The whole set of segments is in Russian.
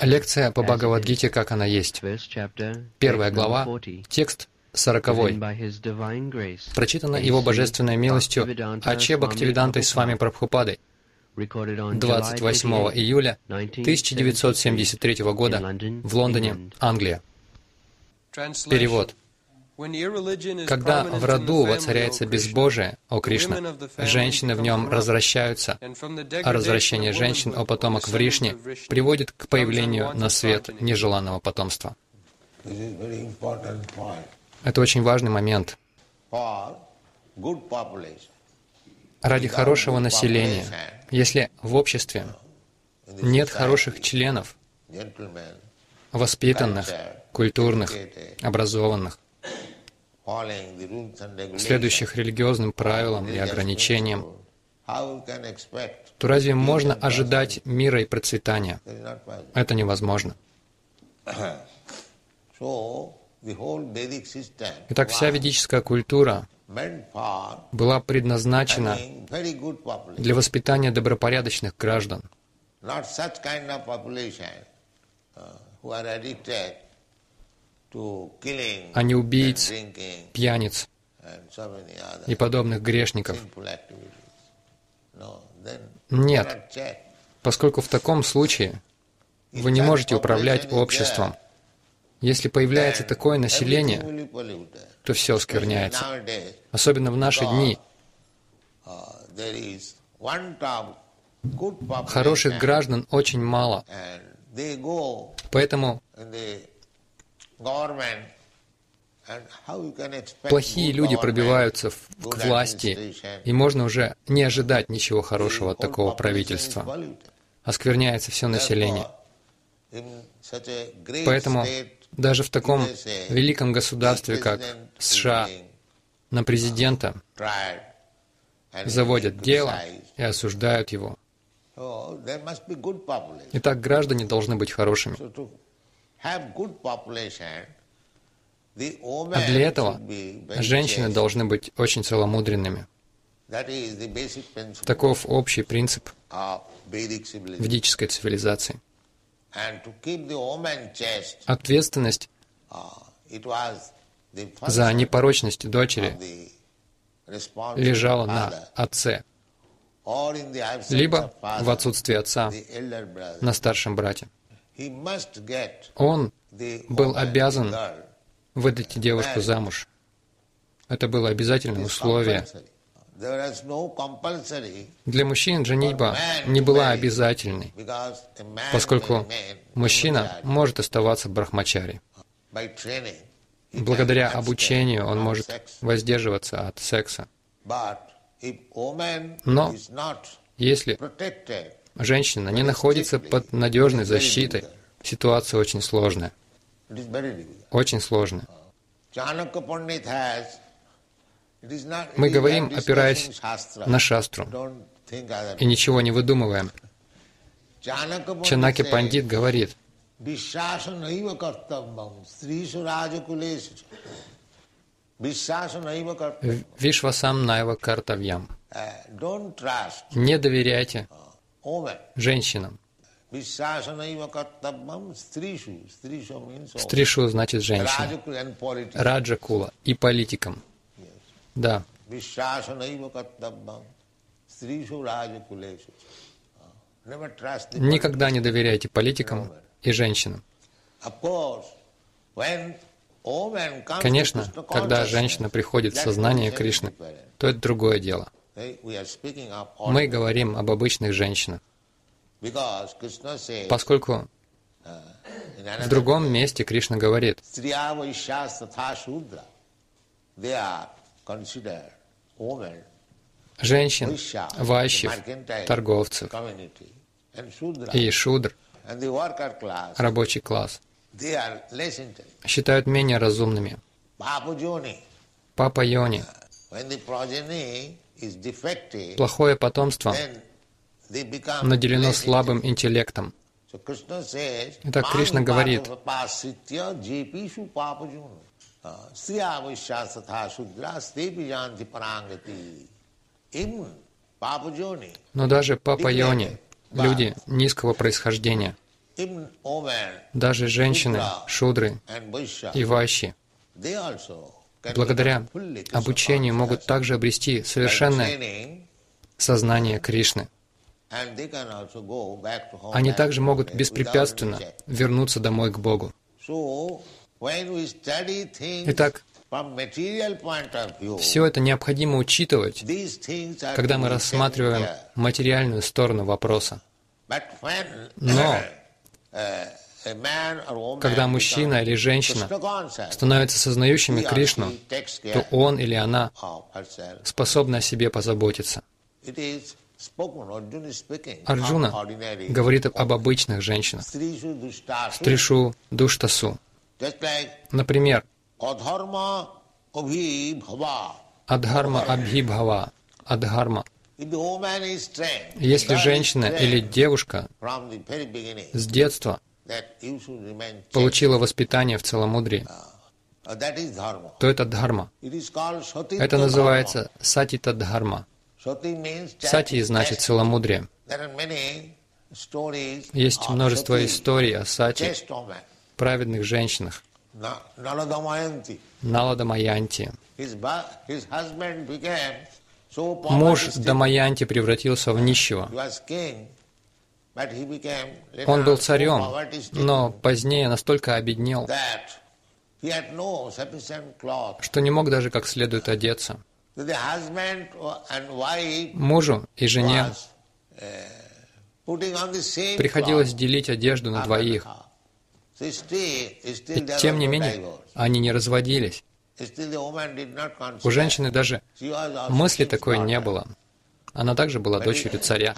Лекция по Бхагавадгите, как она есть. Первая глава, number 40, текст сороковой. Прочитана. Его Божественной милостью Аче Бхактивидантой с вами Прабхупадой recorded on July 28 28 июля 1973 года в Лондоне, Англия. Перевод. Когда в роду воцаряется безбожие, о Кришна, женщины в нем развращаются, а развращение женщин, о потомок Вришни, приводит к появлению на свет нежеланного потомства. Это очень важный момент. Ради хорошего населения, если в обществе нет хороших членов, воспитанных, культурных, образованных, следующих религиозным правилам и ограничениям, то разве можно ожидать мира и процветания? Это невозможно. Итак, вся ведическая культура была предназначена для воспитания добропорядочных граждан, а не убийц, пьяниц и подобных грешников. Нет. Поскольку в таком случае вы не можете управлять обществом. Если появляется такое население, то все Especially скверняется. nowadays, Особенно в наши дни. uh, Хороших граждан очень мало. Поэтому плохие люди пробиваются к власти, и можно уже не ожидать ничего хорошего от такого правительства. Оскверняется все население. Поэтому даже в таком великом государстве, как США, being на президента заводят дело и осуждают его. Population. Итак, граждане должны быть хорошими. А для этого женщины должны быть очень целомудренными. Таков общий принцип ведической цивилизации. Ответственность uh, за непорочность дочери лежала на отце, либо в отсутствие отца на старшем брате. Он был обязан выдать девушку замуж. Это было обязательное условие. Для мужчин женитьба не была обязательной, поскольку мужчина может оставаться брахмачари. Благодаря обучению он может воздерживаться от секса. Но Если protected, женщина не находится под надежной защитой, ситуация очень сложная. Очень сложная. Мы говорим, опираясь на шастру и ничего не выдумываем. Чанаки Пандит говорит. Вишвасам Найва Картавьям. Uh, Не доверяйте. Женщинам. Стришу значит женщина. Politics. Раджакула и политикам. Да. Uh, никогда не доверяйте политикам и женщинам. Конечно, когда женщина приходит в сознание Кришны, то это другое дело. Мы говорим об обычных женщинах, поскольку в другом месте Кришна говорит, женщин, mercantile торговцев и шудр, рабочий класс, считают менее разумными. Папа Йони, плохое потомство, наделено слабым интеллектом. Итак, Кришна «Мани говорит, папапаситья джепишу пападжуну». А. Но даже Папа Йони люди низкого происхождения. Даже женщины, шудры и ващи, благодаря обучению могут также обрести совершенное сознание Кришны. Они также могут беспрепятственно вернуться домой к Богу. Итак, все это необходимо учитывать, когда мы рассматриваем материальную сторону вопроса. Но uh, когда мужчина или женщина становятся сознающими Кришну, то он или она способны о себе позаботиться. Арджуна говорит об обычных женщинах, Стришу, Душтасу. Например. Адхарма Абхибхава, Адхарма. Если женщина или девушка с детства получила воспитание в целомудрии, uh, dharma. то это дхарма. Это называется сатита дхарма. Сати значит целомудрие. Есть множество историй о сати, праведных женщинах. Налада so Муж. Дамаянти превратился в нищего. Он был царем, но позднее настолько обеднел, что не мог даже как следует одеться. Мужу и жене uh, приходилось делить одежду на двоих. И тем не менее, они не разводились. У женщины даже мысли такой не было. Она также была дочерью царя.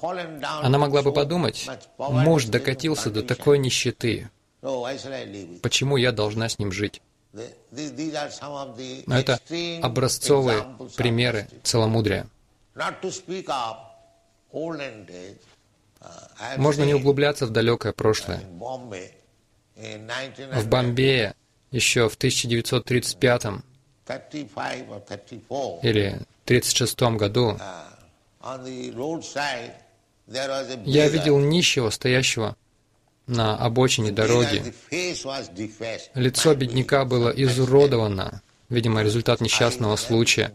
Она могла бы подумать, муж докатился до такой нищеты. Почему я должна с ним жить? Но это образцовые примеры целомудрия. Uh, Можно не углубляться в далекое прошлое. В 1935 Бомбее еще в 1935 or 34, или 1936 году я видел нищего, стоящего на обочине дороги. Лицо бедняка было изуродовано, видимо, результат несчастного случая.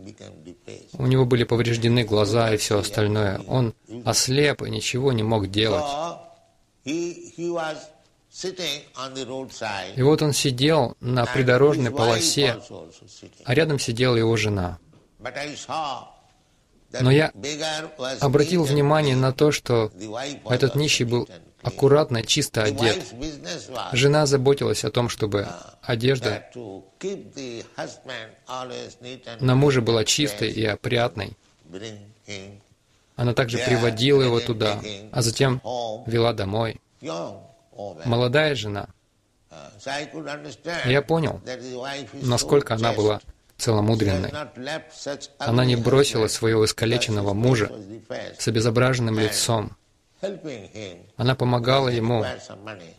У него были повреждены глаза и все остальное. Он ослеп и ничего не мог делать. И вот он сидел на придорожной полосе, а рядом сидела его жена. Но я Обратил внимание на то, что этот нищий был аккуратно, чисто одет. Жена заботилась о том, чтобы одежда на муже была чистой и опрятной. Она также приводила его туда, а затем вела домой. Молодая жена. Uh, Я понял, насколько она была целомудренной. Она не бросила своего искалеченного мужа с обезображенным лицом. Она помогала ему,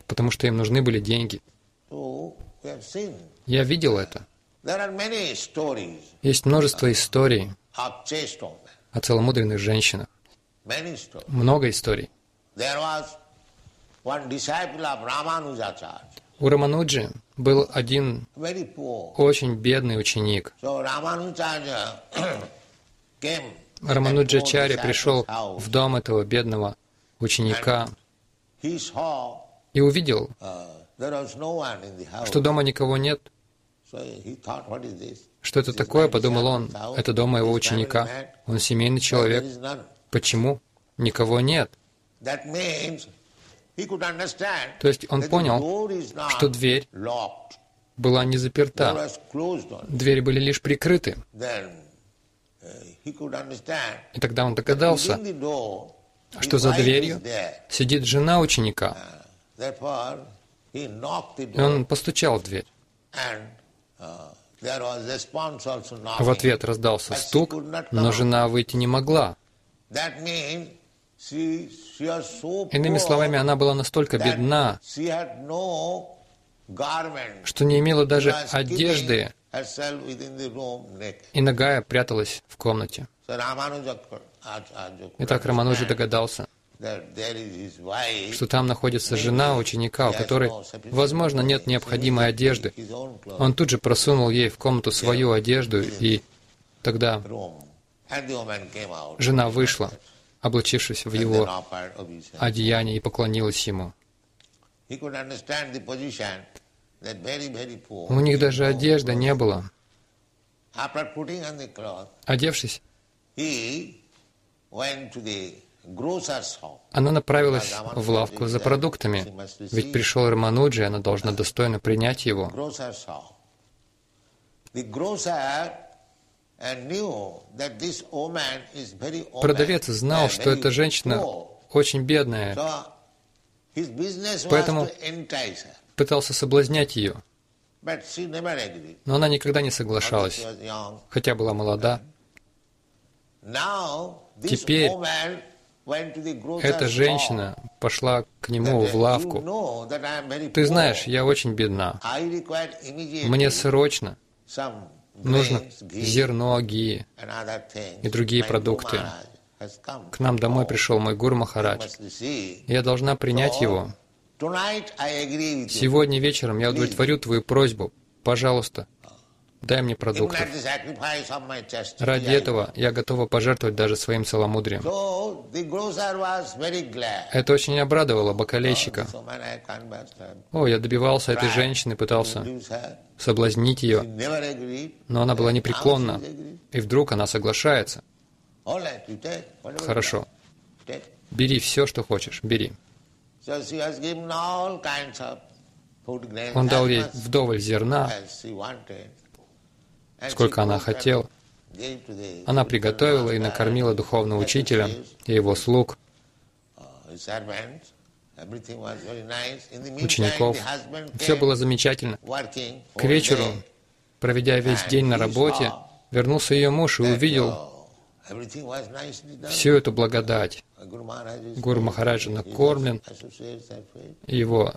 потому что им нужны были деньги. Я видел это. Есть множество историй о целомудренных женщинах. Много историй. У Рамануджи был один очень бедный ученик. Poor пришел в дом этого бедного ученика и увидел, uh, что дома никого нет. Что это такое, подумал он. Это дом моего ученика. Он семейный человек. Почему? Никого нет. То есть он понял, что дверь была не заперта. Двери были лишь прикрыты. Uh, И тогда он догадался, что за дверью сидит жена ученика. И он постучал в дверь. uh. В ответ раздался стук, но жена выйти не могла. Иными словами, она была настолько бедна, что не имела даже одежды, и ногая пряталась в комнате. Итак, Рамануджи догадался, что там находится жена ученика, у которой, возможно, нет необходимой одежды. Он тут же просунул ей в комнату свою одежду, и тогда жена вышла, облачившись в его одеяние, и поклонилась ему. У них даже одежды не было. Одевшись, она направилась в лавку за продуктами, ведь пришел Рамануджи, она должна достойно принять его. Продавец знал, что эта женщина очень бедная, поэтому пытался соблазнять ее. Но она никогда не соглашалась, хотя была молода. Теперь эта женщина пошла к нему в лавку. Ты знаешь, я очень бедна. Мне срочно нужно зерно, ги и другие продукты. К нам домой пришел мой Гуру Махарадж. Я должна принять его. Сегодня вечером я удовлетворю твою просьбу. Пожалуйста, дай мне продуктов. Ради этого я готова пожертвовать даже своим целомудрием. Это очень обрадовало бакалейщика. О, я добивался этой женщины, пытался соблазнить ее, но она была непреклонна, и вдруг она соглашается. Хорошо. Бери все, что хочешь, бери. Он дал ей вдоволь зерна, сколько она хотела. Она приготовила и накормила духовного учителя и его слуг, учеников. Все было замечательно. К вечеру, проведя весь день на работе, вернулся ее муж и увидел всю эту благодать. Гуру Махараджа накормлен, его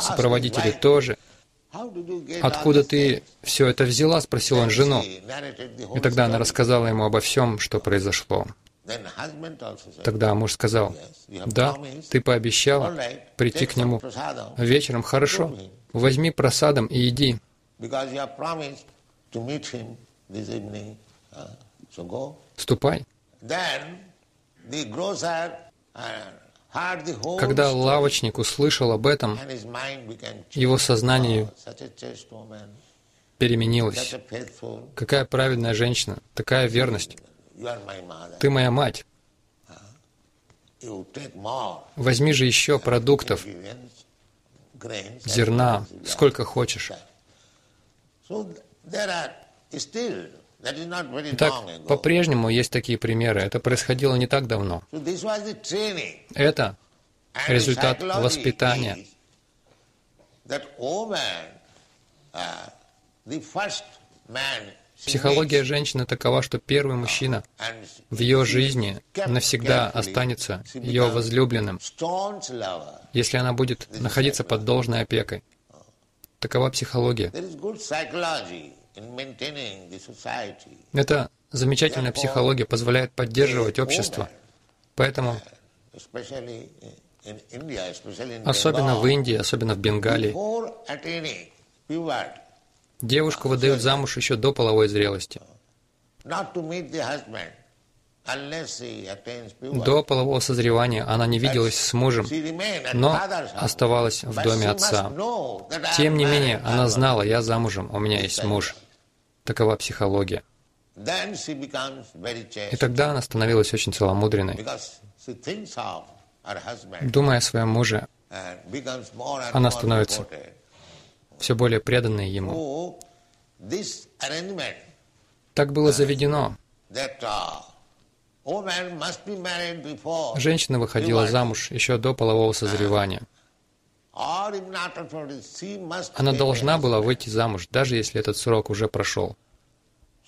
сопроводители тоже. «Откуда ты все это взяла?» — спросил он жену. И тогда она рассказала ему обо всем, что произошло. Тогда муж сказал, «Да, ты пообещала прийти к нему вечером. Хорошо, возьми просадом и иди». Ступай. Когда лавочник услышал об этом, его сознание переменилось. Какая праведная женщина, такая верность. Ты моя мать. Возьми же еще продуктов, зерна, сколько хочешь. Итак, по-прежнему есть такие примеры. Это происходило не так давно. Это результат воспитания. Психология женщины такова, что первый мужчина в ее жизни навсегда останется ее возлюбленным, если она будет находиться под должной опекой. Такова психология. Эта замечательная психология позволяет поддерживать общество. Поэтому, особенно в Индии, особенно в Бенгалии, девушку выдают замуж еще до половой зрелости. До полового созревания она не виделась с мужем, но оставалась в доме отца. Тем не менее, она знала, я замужем, у меня есть муж. Такова психология. И тогда она становилась очень целомудренной. Думая о своем муже, она становится все более преданной ему. Так было заведено. Женщина выходила замуж еще до полового созревания. Она должна была выйти замуж, даже если этот срок уже прошел.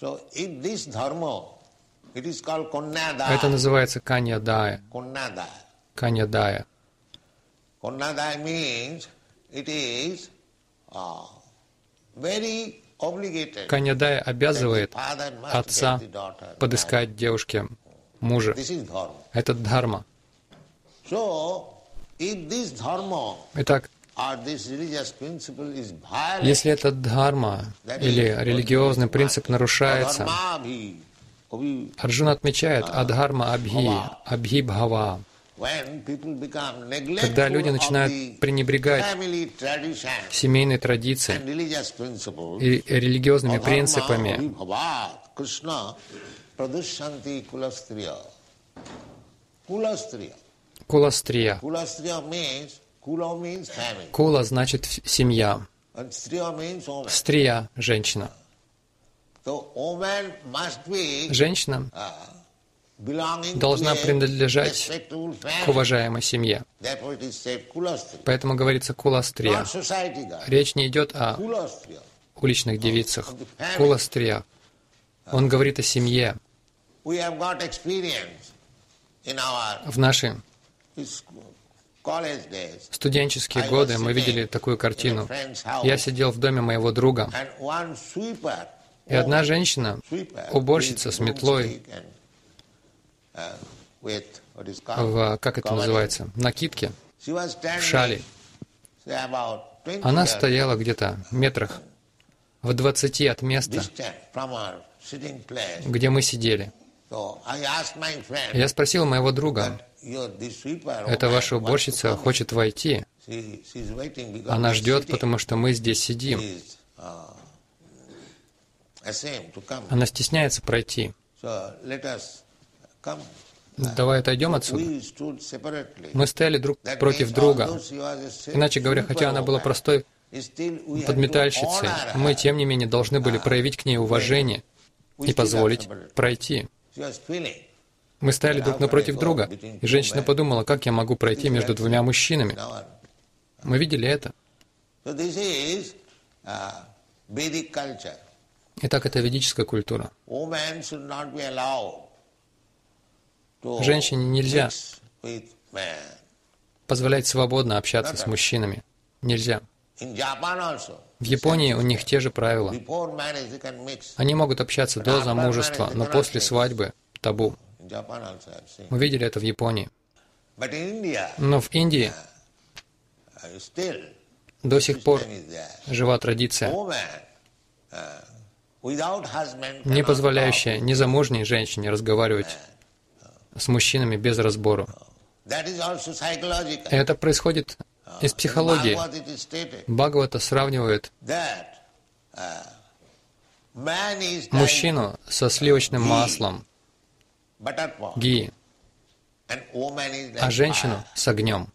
Это называется каньядая. Каньядая. Каньядая обязывает отца подыскать девушке мужа. Это дхарма. Итак, если эта дхарма или религиозный принцип нарушается, Арджуна отмечает адхарма абхи, абхи бхава. Когда люди начинают пренебрегать семейной традицией и религиозными принципами, abhibhavat, Кула-стрия. Кула значит в- семья, стрия – женщина. Женщина uh, должна принадлежать к уважаемой семье. Поэтому говорится кула-стрия. Речь не идет о уличных девицах. Кула-стрия. Он говорит о семье. We have В студенческие годы мы видели такую картину. Я сидел в доме моего друга, и одна женщина, уборщица с метлой uh, в, как это называется, накидке, в шале. say, about 20 Она стояла где-то метрах в 20 от места, где мы сидели. Я спросил моего друга, "You're this sweeper, oh эта man, ваша уборщица come?" хочет войти. Она ждет, потому что мы здесь сидим. Она стесняется пройти. Давай отойдем отсюда. Мы стояли друг против друга. Иначе говоря, хотя она была простой подметальщицей, мы, тем не менее, должны были проявить к ней уважение и позволить пройти. Мы стояли друг напротив друга, и женщина подумала, как я могу пройти между двумя мужчинами. Мы видели это. Culture. Итак, это ведическая культура. Женщине нельзя позволять свободно общаться с мужчинами. Нельзя. В Японии у них те же правила. Они могут общаться до замужества, но после свадьбы табу. Мы видели это в Японии. Но в Индии uh, still до сих пор жива традиция, uh, не позволяющая незамужней женщине разговаривать с мужчинами без разбору. Это происходит из психологии. Бхагавата сравнивает uh, мужчину со сливочным маслом, ги, а женщину с огнем.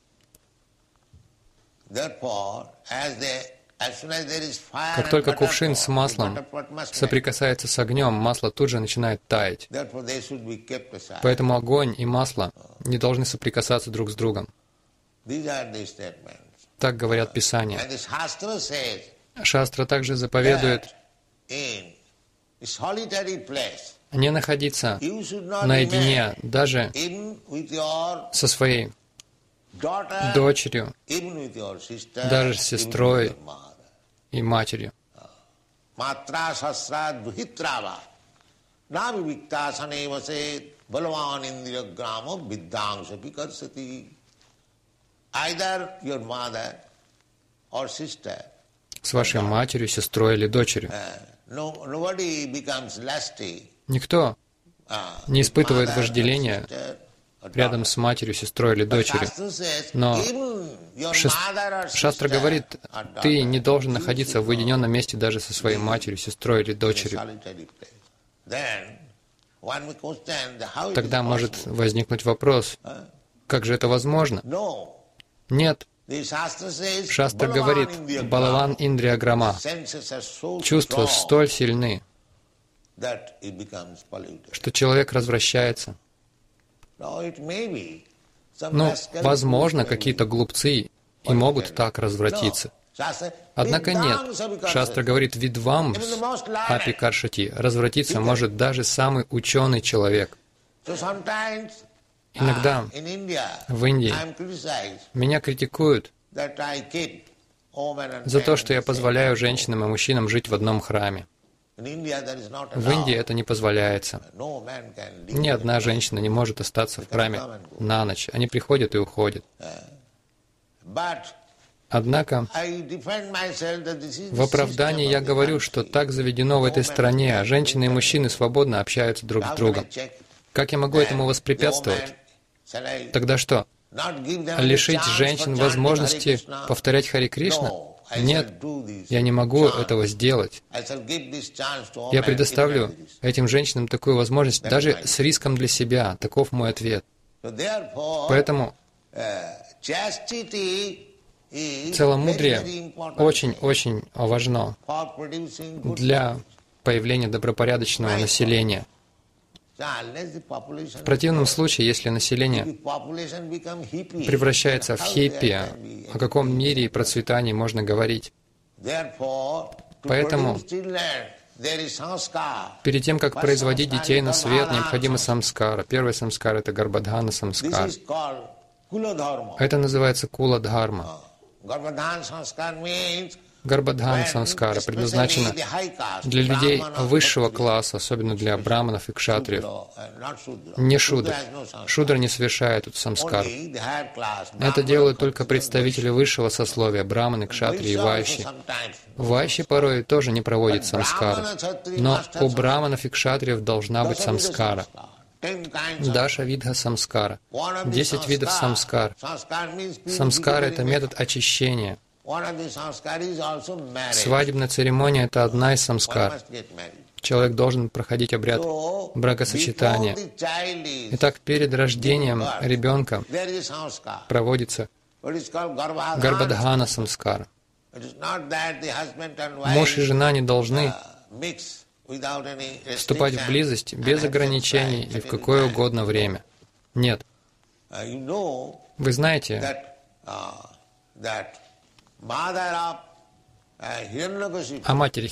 Как только кувшин с маслом соприкасается с огнем, масло тут же начинает таять. Поэтому огонь и масло не должны соприкасаться друг с другом. Так говорят Писания. Шастра также заповедует не находиться наедине даже со своей дочерью даже с сестрой. и матерью. Either your mother or sister, С вашей матерью, сестрой или дочерью. uh, no, nobody becomes lusty. Никто не испытывает вожделения рядом с матерью, сестрой или дочерью. Но Шест- Шастра говорит, ты не должен находиться в уединенном месте даже со своей матерью, сестрой или дочерью. Тогда может возникнуть вопрос, как же это возможно? Нет, Шастра говорит, Балаван Grama. Индрия Грама. Senses are so Чувства столь сильны, что человек развращается. Some Ну, возможно, какие-то глупцы и могут так развратиться. Однако нет. Шастра говорит, видвам апи каршати. Развратиться может даже самый ученый человек. Иногда ah, в Индии меня критикуют за то, что я позволяю женщинам и мужчинам жить в одном храме. В Индии это не позволяется. Ни одна женщина не может остаться в храме на ночь. Они приходят и уходят. But Однако в оправдании я говорю, что так заведено в этой стране, а женщины и мужчины свободно общаются друг с другом. Как я могу этому воспрепятствовать? Тогда что? Лишить женщин возможности повторять Хари Кришна? Нет, я не могу этого сделать. Я предоставлю этим женщинам такую возможность, даже с риском для себя. Таков мой ответ. Поэтому is целомудрие очень-очень важно для появления добропорядочного населения. В противном случае, если население превращается в хиппи, о каком мире и процветании можно говорить? Поэтому. Перед тем, как производить детей на свет, необходима самскара. Первый самскар — это гарбадхана самскар. Это называется кула самскара especially предназначена для людей высшего класса, особенно для браманов и кшатриев. Не шудр. Шудра не совершает тут самскар. Only the higher class, Это делают только представители высшего сословия, браманы, кшатрии и вайши. Вайши порой тоже не проводят самскару. Но у браманов и кшатриев должна быть самскара. Даша видха самскара. Десять видов самскар. Самскара — это метод очищения. Свадебная церемония — это одна из самскар. Человек должен проходить обряд бракосочетания. Итак, перед рождением ребенка проводится гарбадхана wife Муж и жена не должны uh, вступать в близость без ограничений и в какое угодно время. Нет. Uh, Вы знаете, о матери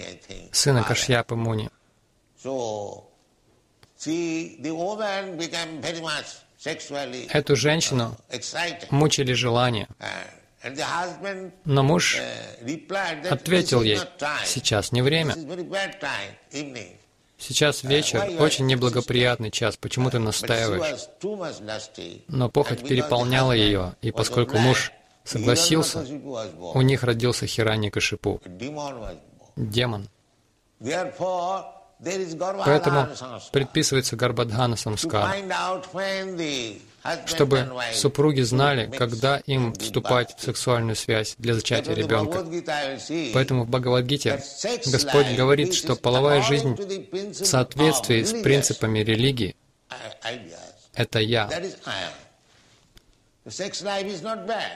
I think. сына. Кашьяпы Муни. Эту женщину мучили желания, Uh, но муж uh, ответил ей, сейчас не время, сейчас вечер, очень неблагоприятный час, почему ты настаиваешь? Но похоть переполняла ее, и поскольку муж согласился, у них родился was born. демон. Поэтому предписывается Гарбадхана самскара, чтобы супруги знали, когда им вступать в сексуальную связь для зачатия ребенка. Поэтому в Бхагавадгите Господь говорит, что половая жизнь в соответствии с принципами религии это я.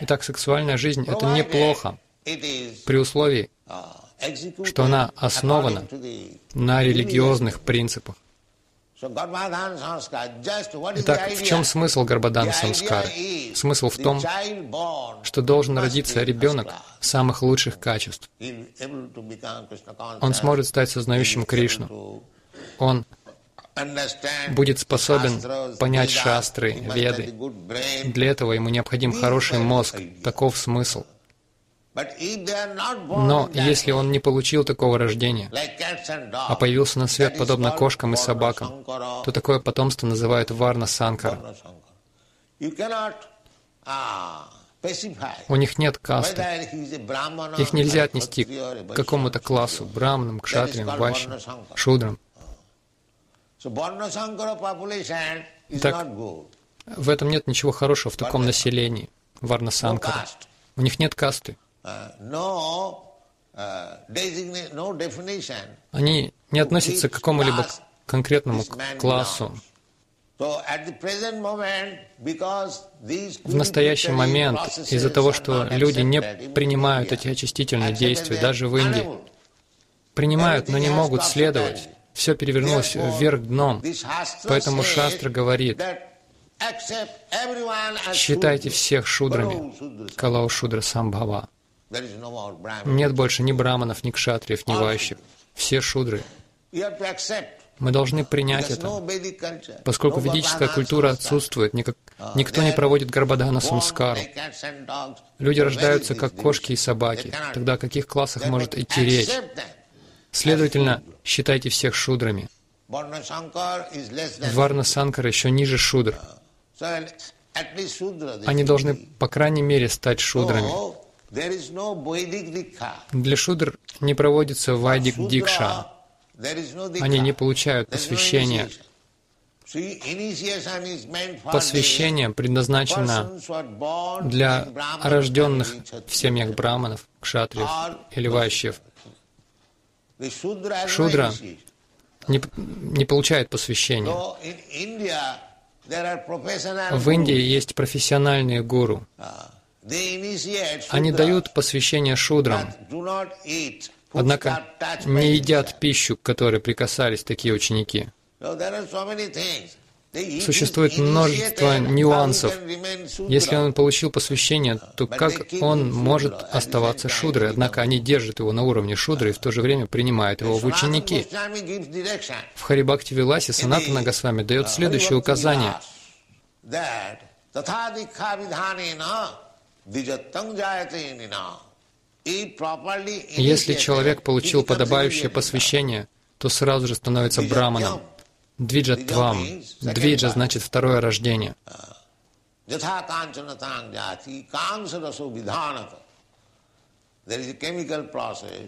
Итак, сексуальная жизнь — это неплохо, при условии, что она основана на религиозных принципах. Итак, в чем смысл idea самскары? Смысл в том, что должен родиться ребенок самых лучших качеств. Он сможет стать сознающим Кришну. Он будет способен понять шастры, веды. Для этого ему необходим хороший мозг. Таков смысл. Но если он не получил такого рождения, а появился на свет подобно кошкам и собакам, то такое потомство называют Варна Санкара. Ah, У них нет касты. Их нельзя отнести к какому-то классу, браманам, кшатриям, вайшам, шудрам. Is Так. В этом нет ничего хорошего в таком населении, Варна Санкара. У них нет касты. No definition. Они не относятся к какому-либо конкретному классу. В настоящий момент, из-за того, что люди не принимают эти очистительные действия, даже в Индии, принимают, но не могут следовать. Все перевернулось вверх дном. Поэтому Шастра говорит, считайте всех шудрами. Калау Шудра Самбхава. Нет больше ни браманов, ни кшатриев, ни вайщев. Все шудры. Мы должны принять это, поскольку ведическая культура отсутствует, никак, никто не проводит Гарбадхана Самскару. Люди рождаются как кошки и собаки. Тогда о каких классах может идти речь? Следовательно, считайте всех шудрами. Варна Санкара еще ниже шудр. Они должны, по крайней мере, стать шудрами. Для шудр не проводится вайдик дикша. Они не получают посвящения. Посвящение предназначено для рожденных в семьях браманов, кшатриев или вайщев. Шудра не, не получает посвящения. В Индии есть профессиональные гуру. Они дают посвящение шудрам, однако не едят пищу, к которой прикасались такие ученики. Существует множество нюансов. Если он получил посвящение, то как он может оставаться шудрой? Однако они держат его на уровне шудры и в то же время принимают его в ученики. В Харибакти Виласе Санатана Госвами дает следующее указание. Если человек получил подобающее посвящение, то сразу же становится браманом. Двиджатвам. Двиджа значит второе рождение.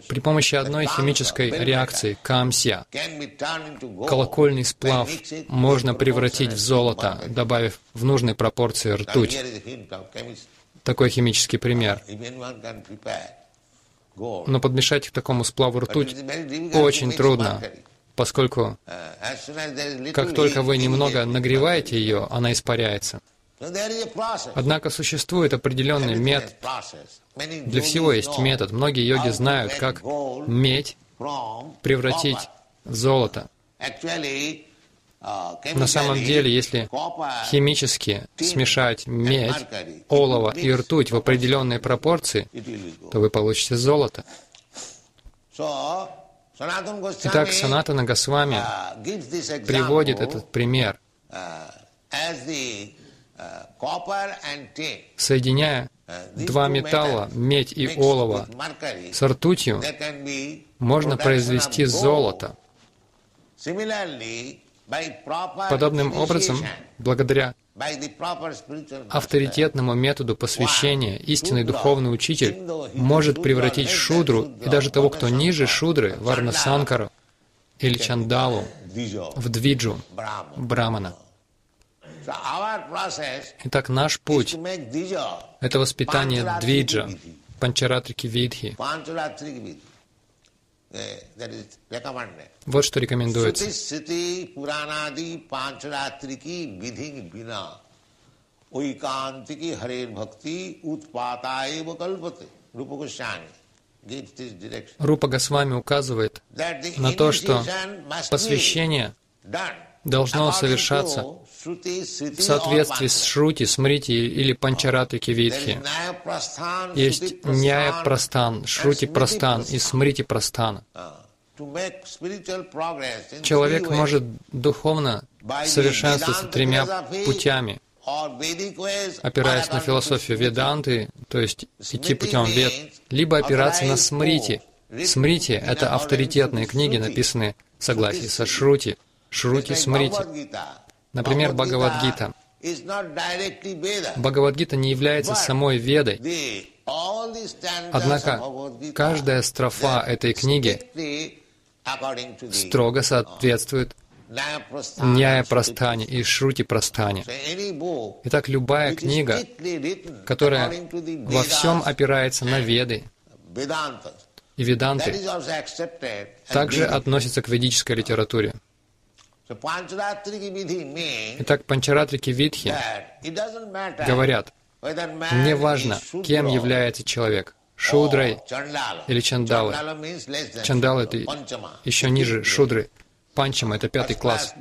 При помощи одной химической реакции камсия колокольный сплав можно превратить в золото, добавив в нужной пропорции ртуть. Такой химический пример. Но подмешать к такому сплаву ртуть очень трудно поскольку как только вы немного нагреваете ее, она испаряется. Однако существует определенный метод. Для всего есть метод. Многие йоги знают, как медь превратить в золото. На самом деле, если химически смешать медь, олово и ртуть в определенной пропорции, то вы получите золото. Итак, Санатана Госвами приводит этот пример, соединяя два металла, медь и олово, с ртутью, можно произвести золото. Подобным образом, благодаря авторитетному методу посвящения истинный духовный учитель может превратить шудру и даже того, кто ниже шудры, варнасанкару или чандалу, в двиджу, брамана. Итак, наш путь — это воспитание двиджа, панчаратрики видхи. Вот что рекомендуется. Уикантики Харир Бхакти Рупа Госвами указывает на то, что посвящение должно совершаться в соответствии с Шрути, Смрити или Панчараты Кивитхи. Есть Няя Прастан, Шрути Прастан и Смрити Прастан. Человек может духовно совершенствоваться тремя путями, опираясь на философию Веданты, то есть идти путем Вед, либо опираться на Смрити. Смрити — это авторитетные книги, написанные в согласии со Шрути, Шрути Смрити. Например, Бхагавадгита. Бхагавадгита не является самой Ведой, однако каждая строфа этой книги строго соответствует Няя Прастане и Шрути Прастане. Итак, любая книга, которая во всем опирается на Веды и Веданты, также относится к ведической литературе. Итак, Панчаратрики Видхи говорят, не важно, кем является человек, шудрой или чандалой. Чандал — это еще ниже шудры. Панчама — это пятый класс.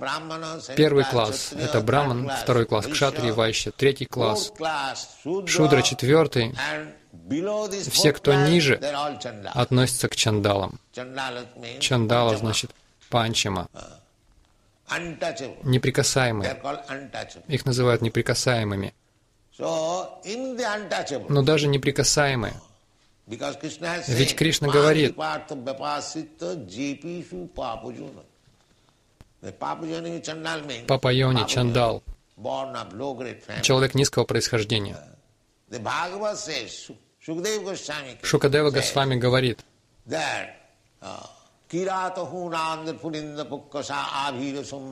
Первый класс — это браман, второй класс — кшатри, вайща, третий класс — шудра, четвертый. Все, кто ниже, относятся к чандалам. Чандала значит панчама. Неприкасаемые. Их называют неприкасаемыми. Но даже неприкасаемые. Ведь Кришна говорит, Папа Йони, Чандал, человек низкого происхождения. Шукадева Госвами говорит,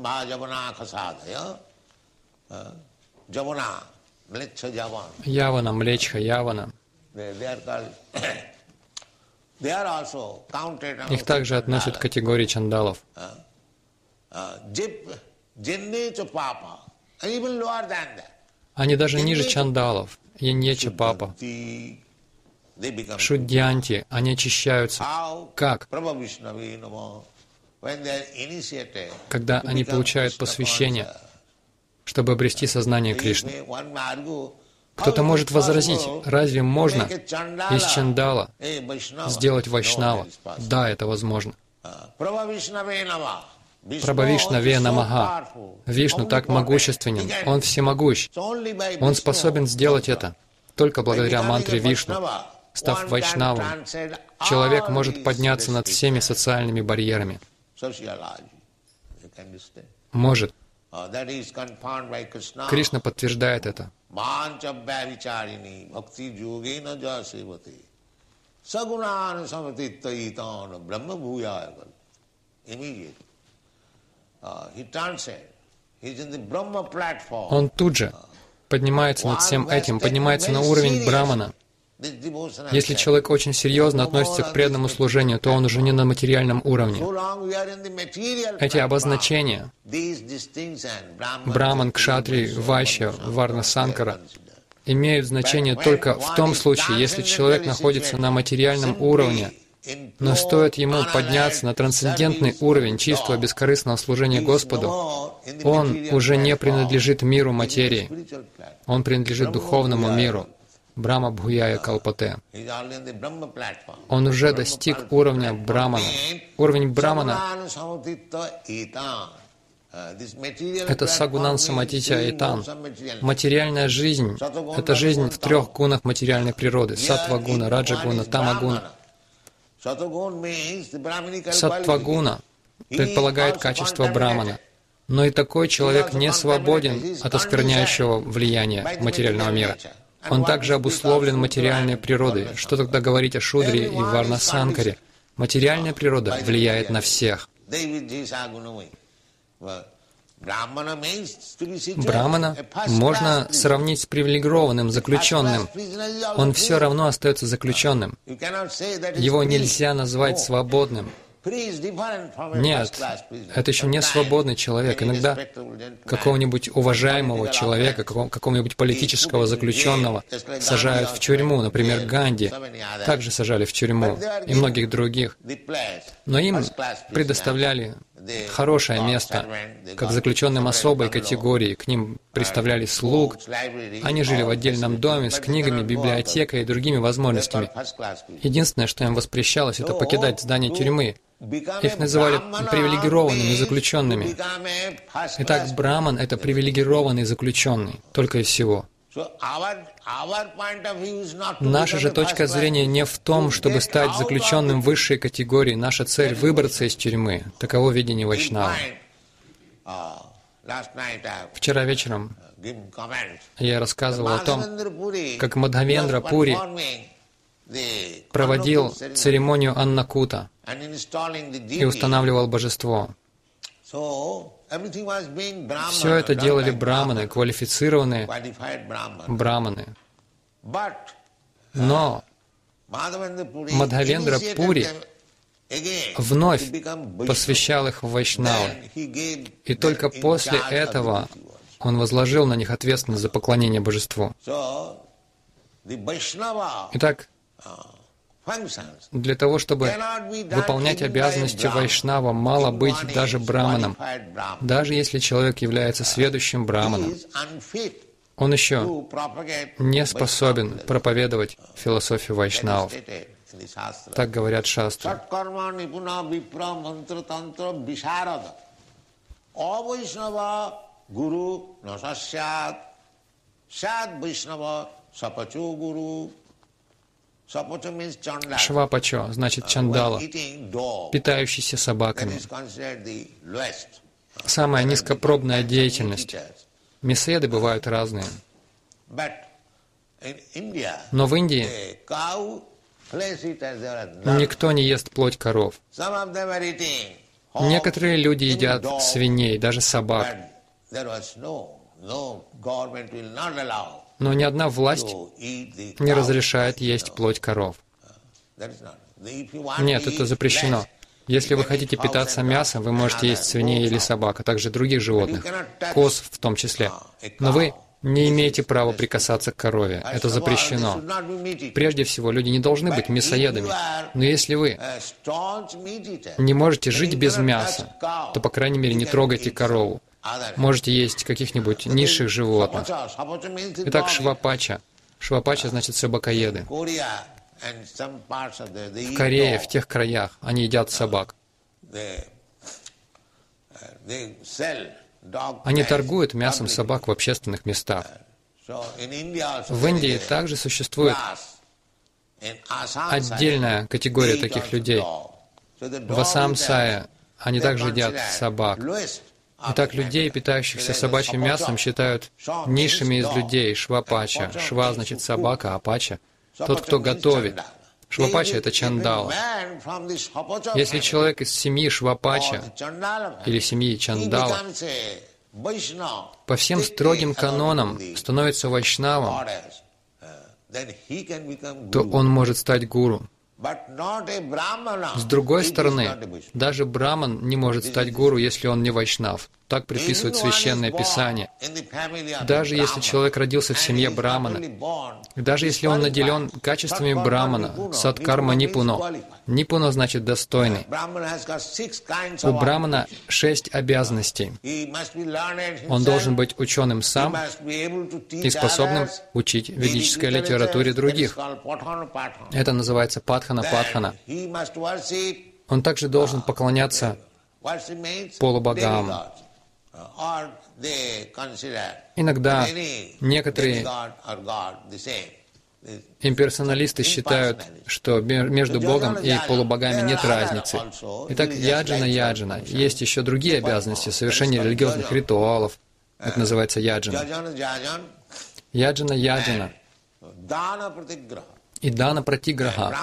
uh, javana khasadaya uh, javana mlecha javan Явана, Млечха, Явана. Их также относят к категории чандалов. uh, Они даже ниже чандалов. Папа, the, they become Шудьянти, они очищаются. Как? Когда они получают посвящение, чтобы обрести сознание Кришны. Кто-то может возразить, разве можно из чандала сделать вайшнава? Да, это возможно. So Намага. powerful, Вишну так могущественен, Он всемогущ. Он способен сделать это. Только благодаря мантре Вишну. Став вайшнавом, человек может подняться над всеми социальными барьерами. Может. Кришна подтверждает это. Он тут же поднимается над всем этим, поднимается на уровень Брамана. Если человек очень серьезно относится к преданному служению, то он уже не на материальном уровне. Эти обозначения Браман, Кшатри, Вайшья, Варна, Санкара имеют значение только в том случае, если человек находится на материальном уровне, но стоит ему подняться на трансцендентный уровень чистого бескорыстного служения Господу, он уже не принадлежит миру материи, он принадлежит духовному миру, Брама Бхуяя Калпате. Он уже достиг уровня Брамана. Уровень Брамана — это Сагунан Саматитя Итан. Материальная жизнь — это жизнь в трех гунах материальной природы — саттва-гуна, раджа-гуна, тама-гуна. Саттва-гуна предполагает качество Брамана. Но и такой человек не свободен от оскверняющего влияния материального мира. Он также обусловлен материальной природой. Что тогда говорить о Шудре и Варнасанкаре? Материальная природа влияет на всех. Брамана можно сравнить с привилегированным заключенным. Он все равно остается заключенным. Его нельзя назвать свободным. Нет, это еще не свободный человек. Иногда какого-нибудь уважаемого человека, какого- какого-нибудь политического заключенного сажают в тюрьму, например, Ганди, также сажали в тюрьму и многих других. Но им предоставляли хорошее место, как заключенным особой категории. К ним представляли слуг. Они жили в отдельном доме с книгами, библиотекой и другими возможностями. Единственное, что им воспрещалось, это покидать здание тюрьмы. Их называли привилегированными заключенными. Итак, Браман — это привилегированный заключенный, только и всего. Наша же точка зрения не в том, чтобы стать заключенным высшей категории. Наша цель — выбраться из тюрьмы. Таково видение Вайшнава. Вчера вечером я рассказывал о том, как Мадхавендра Пури проводил церемонию Аннакута и устанавливал божество. Все это делали браманы, квалифицированные браманы. Но Мадхавендра Пури вновь посвящал их в Вайшнавы. И только после этого он возложил на них ответственность за поклонение божеству. Итак, для того, чтобы выполнять обязанности Вайшнава, мало быть даже браманом. Даже если человек является сведущим браманом, он еще не способен проповедовать философию Вайшнавов. Так говорят шастры. Гуру. Швапачо значит чандала, питающийся собаками. Самая низкопробная деятельность. Мясоеды бывают разные. Но в Индии никто не ест плоть коров. Некоторые люди едят свиней, даже собак. Но ни одна власть не разрешает есть плоть коров. Нет, это запрещено. Если вы хотите питаться мясом, вы можете есть свиней или собак, а также других животных, коз в том числе. Но вы не имеете права прикасаться к корове. Это запрещено. Прежде всего, люди не должны быть мясоедами. Но если вы не можете жить без мяса, то, по крайней мере, не трогайте корову. Можете есть каких-нибудь низших животных. Итак, швапача. Швапача значит собакоеды. В Корее, в тех краях, они едят собак. Они торгуют мясом собак в общественных местах. В Индии также существует отдельная категория таких людей. В Асамсае они также едят собак. Итак, людей, питающихся собачьим мясом, считают низшими из людей, швапача. Шва значит собака, а пача — тот, кто готовит. Швапача — это чандала. Если человек из семьи Швапача или семьи Чандала по всем строгим канонам становится вайшнавом, то он может стать гуру. С другой стороны, даже браман не может стать гуру, если он не вайшнав. Так приписывает Священное Писание. Даже если человек родился в семье брамана, даже если он наделен качествами брамана, садкарма нипуно, нипуно значит достойный. У брамана шесть обязанностей. Он должен быть ученым сам и способным учить ведической литературе других. Это называется патхана-патхана. Он также должен поклоняться полубогам, Иногда некоторые имперсоналисты считают, что между Богом и полубогами нет разницы. Итак, яджина яджина. Есть еще другие обязанности, совершение религиозных ритуалов. Это называется яджина. Яджина яджина. И дана пратиграха.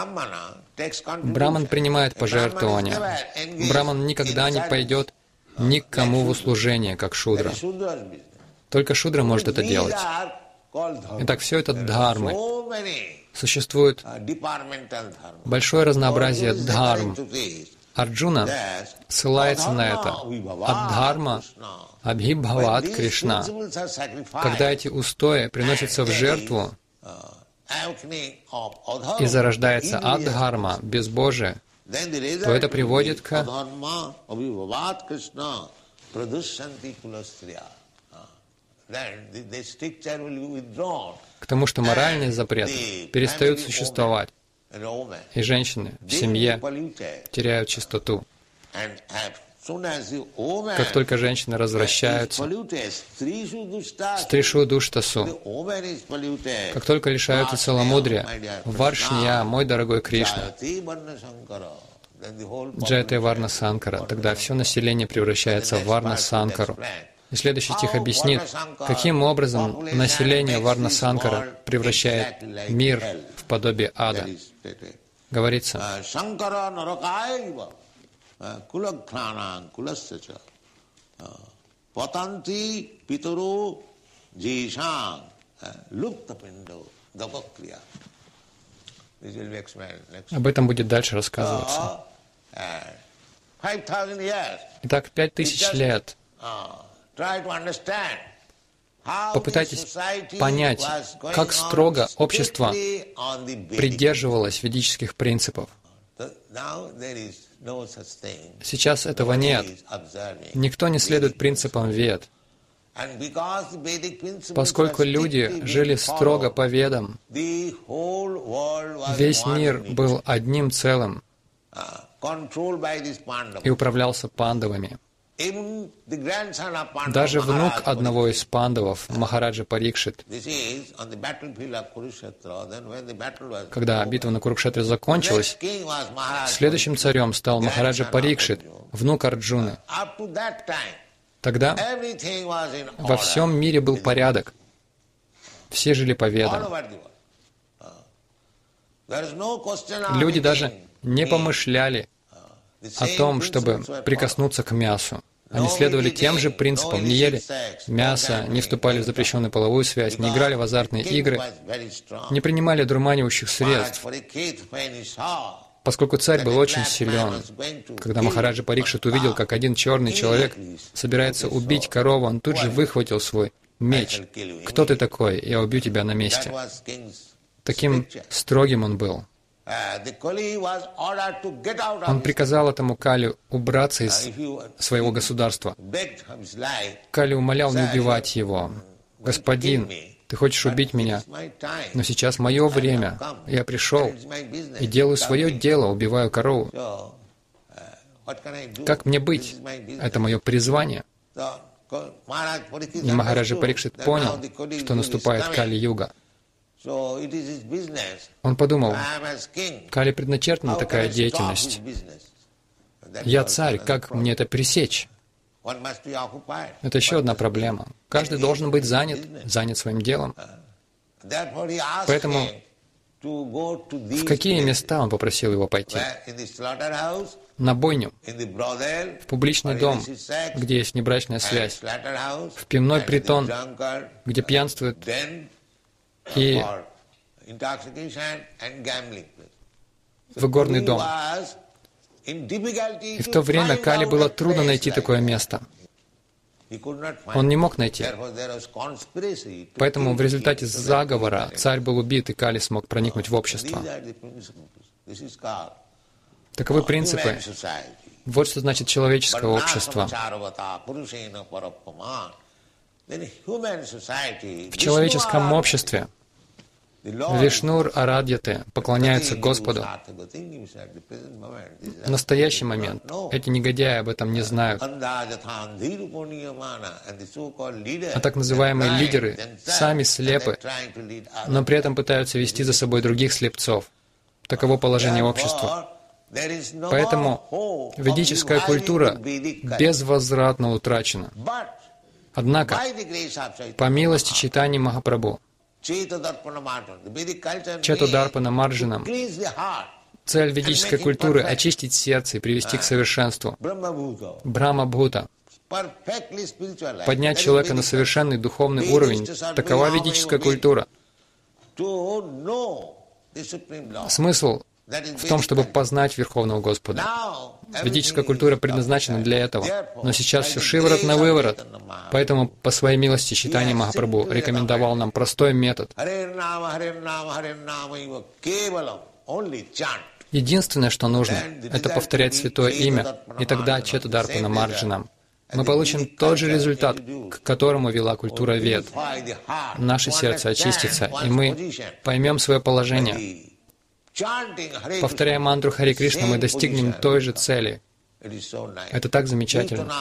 Браман принимает пожертвования. Браман никогда не пойдет никому в услужение, как шудра. Только шудра может это делать. Итак, все это дхармы. Существует большое разнообразие дхарм. Арджуна ссылается на это. Аддхарма Абхибхават Кришна. Когда эти устои приносятся в жертву и зарождается аддхарма, безбожие, то это приводит к к тому, что моральные запреты перестают существовать, и женщины в семье теряют чистоту. Как только женщины развращаются, стришу душтасу, как только лишаются целомудрия, варшния, мой дорогой Кришна, Джайте Варна Санкара, тогда все население превращается в Варна Санкару. И следующий стих объяснит, каким образом население Варна Санкара превращает мир в подобие ада. Говорится, కులఘ్నానాం కులస్య పతంతి పితరో జీషాం లుప్తపిండ దవక్రియా Об этом будет дальше рассказываться. Итак, пять тысяч лет. Попытайтесь понять, как строго общество придерживалось ведических принципов. Сейчас этого нет. Никто не следует принципам вед. Поскольку люди жили строго по ведам, весь мир был одним целым uh, и управлялся пандавами. Даже внук одного из пандавов, Махараджа Парикшит, когда битва на Курукшетре закончилась, следующим царем стал Махараджа Парикшит, внук Арджуны. Тогда во всем мире был порядок. Все жили по ведам. Люди даже не помышляли о том, чтобы прикоснуться к мясу. Они следовали тем же принципам, не ели мясо, не вступали в запрещенную половую связь, не играли в азартные игры, не принимали дурманивающих средств. Поскольку царь был очень силен, когда Махараджа Парикшит увидел, как один черный человек собирается убить корову, он тут же выхватил свой меч. «Кто ты такой? Я убью тебя на месте». Таким строгим он был. Он приказал этому Кали убраться из своего государства. Кали умолял не убивать его. «Господин, ты хочешь убить меня, но сейчас мое время. Я пришел и делаю свое дело, убиваю корову. Как мне быть? Это мое призвание». И Махараджа Парикшит понял, что наступает Кали-юга. Он подумал, Кали предначертана такая деятельность. Я царь, как мне это пресечь? Это еще одна проблема. Каждый должен быть занят, занят своим делом. Поэтому в какие места он попросил его пойти? На бойню, в публичный дом, где есть небрачная связь, в пивной притон, где пьянствуют и в горный дом. И в то время Кали было трудно найти такое место. Он не мог найти. Поэтому в результате заговора царь был убит, и Кали смог проникнуть в общество. Таковы принципы. Вот что значит человеческое общество. В человеческом обществе Вишнур Арадьяте поклоняются Господу. В настоящий момент эти негодяи об этом не знают. А так называемые лидеры сами слепы, но при этом пытаются вести за собой других слепцов. Таково положение общества. Поэтому ведическая культура безвозвратно утрачена. Однако, по милости читания Махапрабху, Четударпана Марджанам, цель ведической культуры — очистить сердце и привести к совершенству. Брахма Бхута. Поднять человека на совершенный духовный уровень. Такова ведическая культура. Смысл в том, чтобы познать Верховного Господа. Ведическая культура предназначена для этого. Но сейчас все шиворот на выворот. Поэтому, по своей милости, читание Махапрабху рекомендовал нам простой метод. Единственное, что нужно, это повторять святое имя, и тогда Четадарпана Марджанам. Мы получим тот же результат, к которому вела культура Вед. Наше сердце очистится, и мы поймем свое положение, Повторяя мантру Хари Кришна, мы достигнем той же цели. Это так замечательно.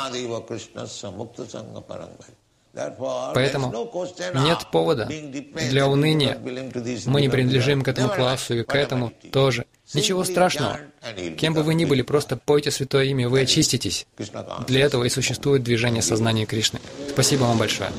Поэтому нет повода для уныния. Мы не принадлежим к этому классу и к этому тоже. Ничего страшного. Кем бы вы ни были, просто пойте святое имя, вы очиститесь. Для этого и существует движение сознания Кришны. Спасибо вам большое.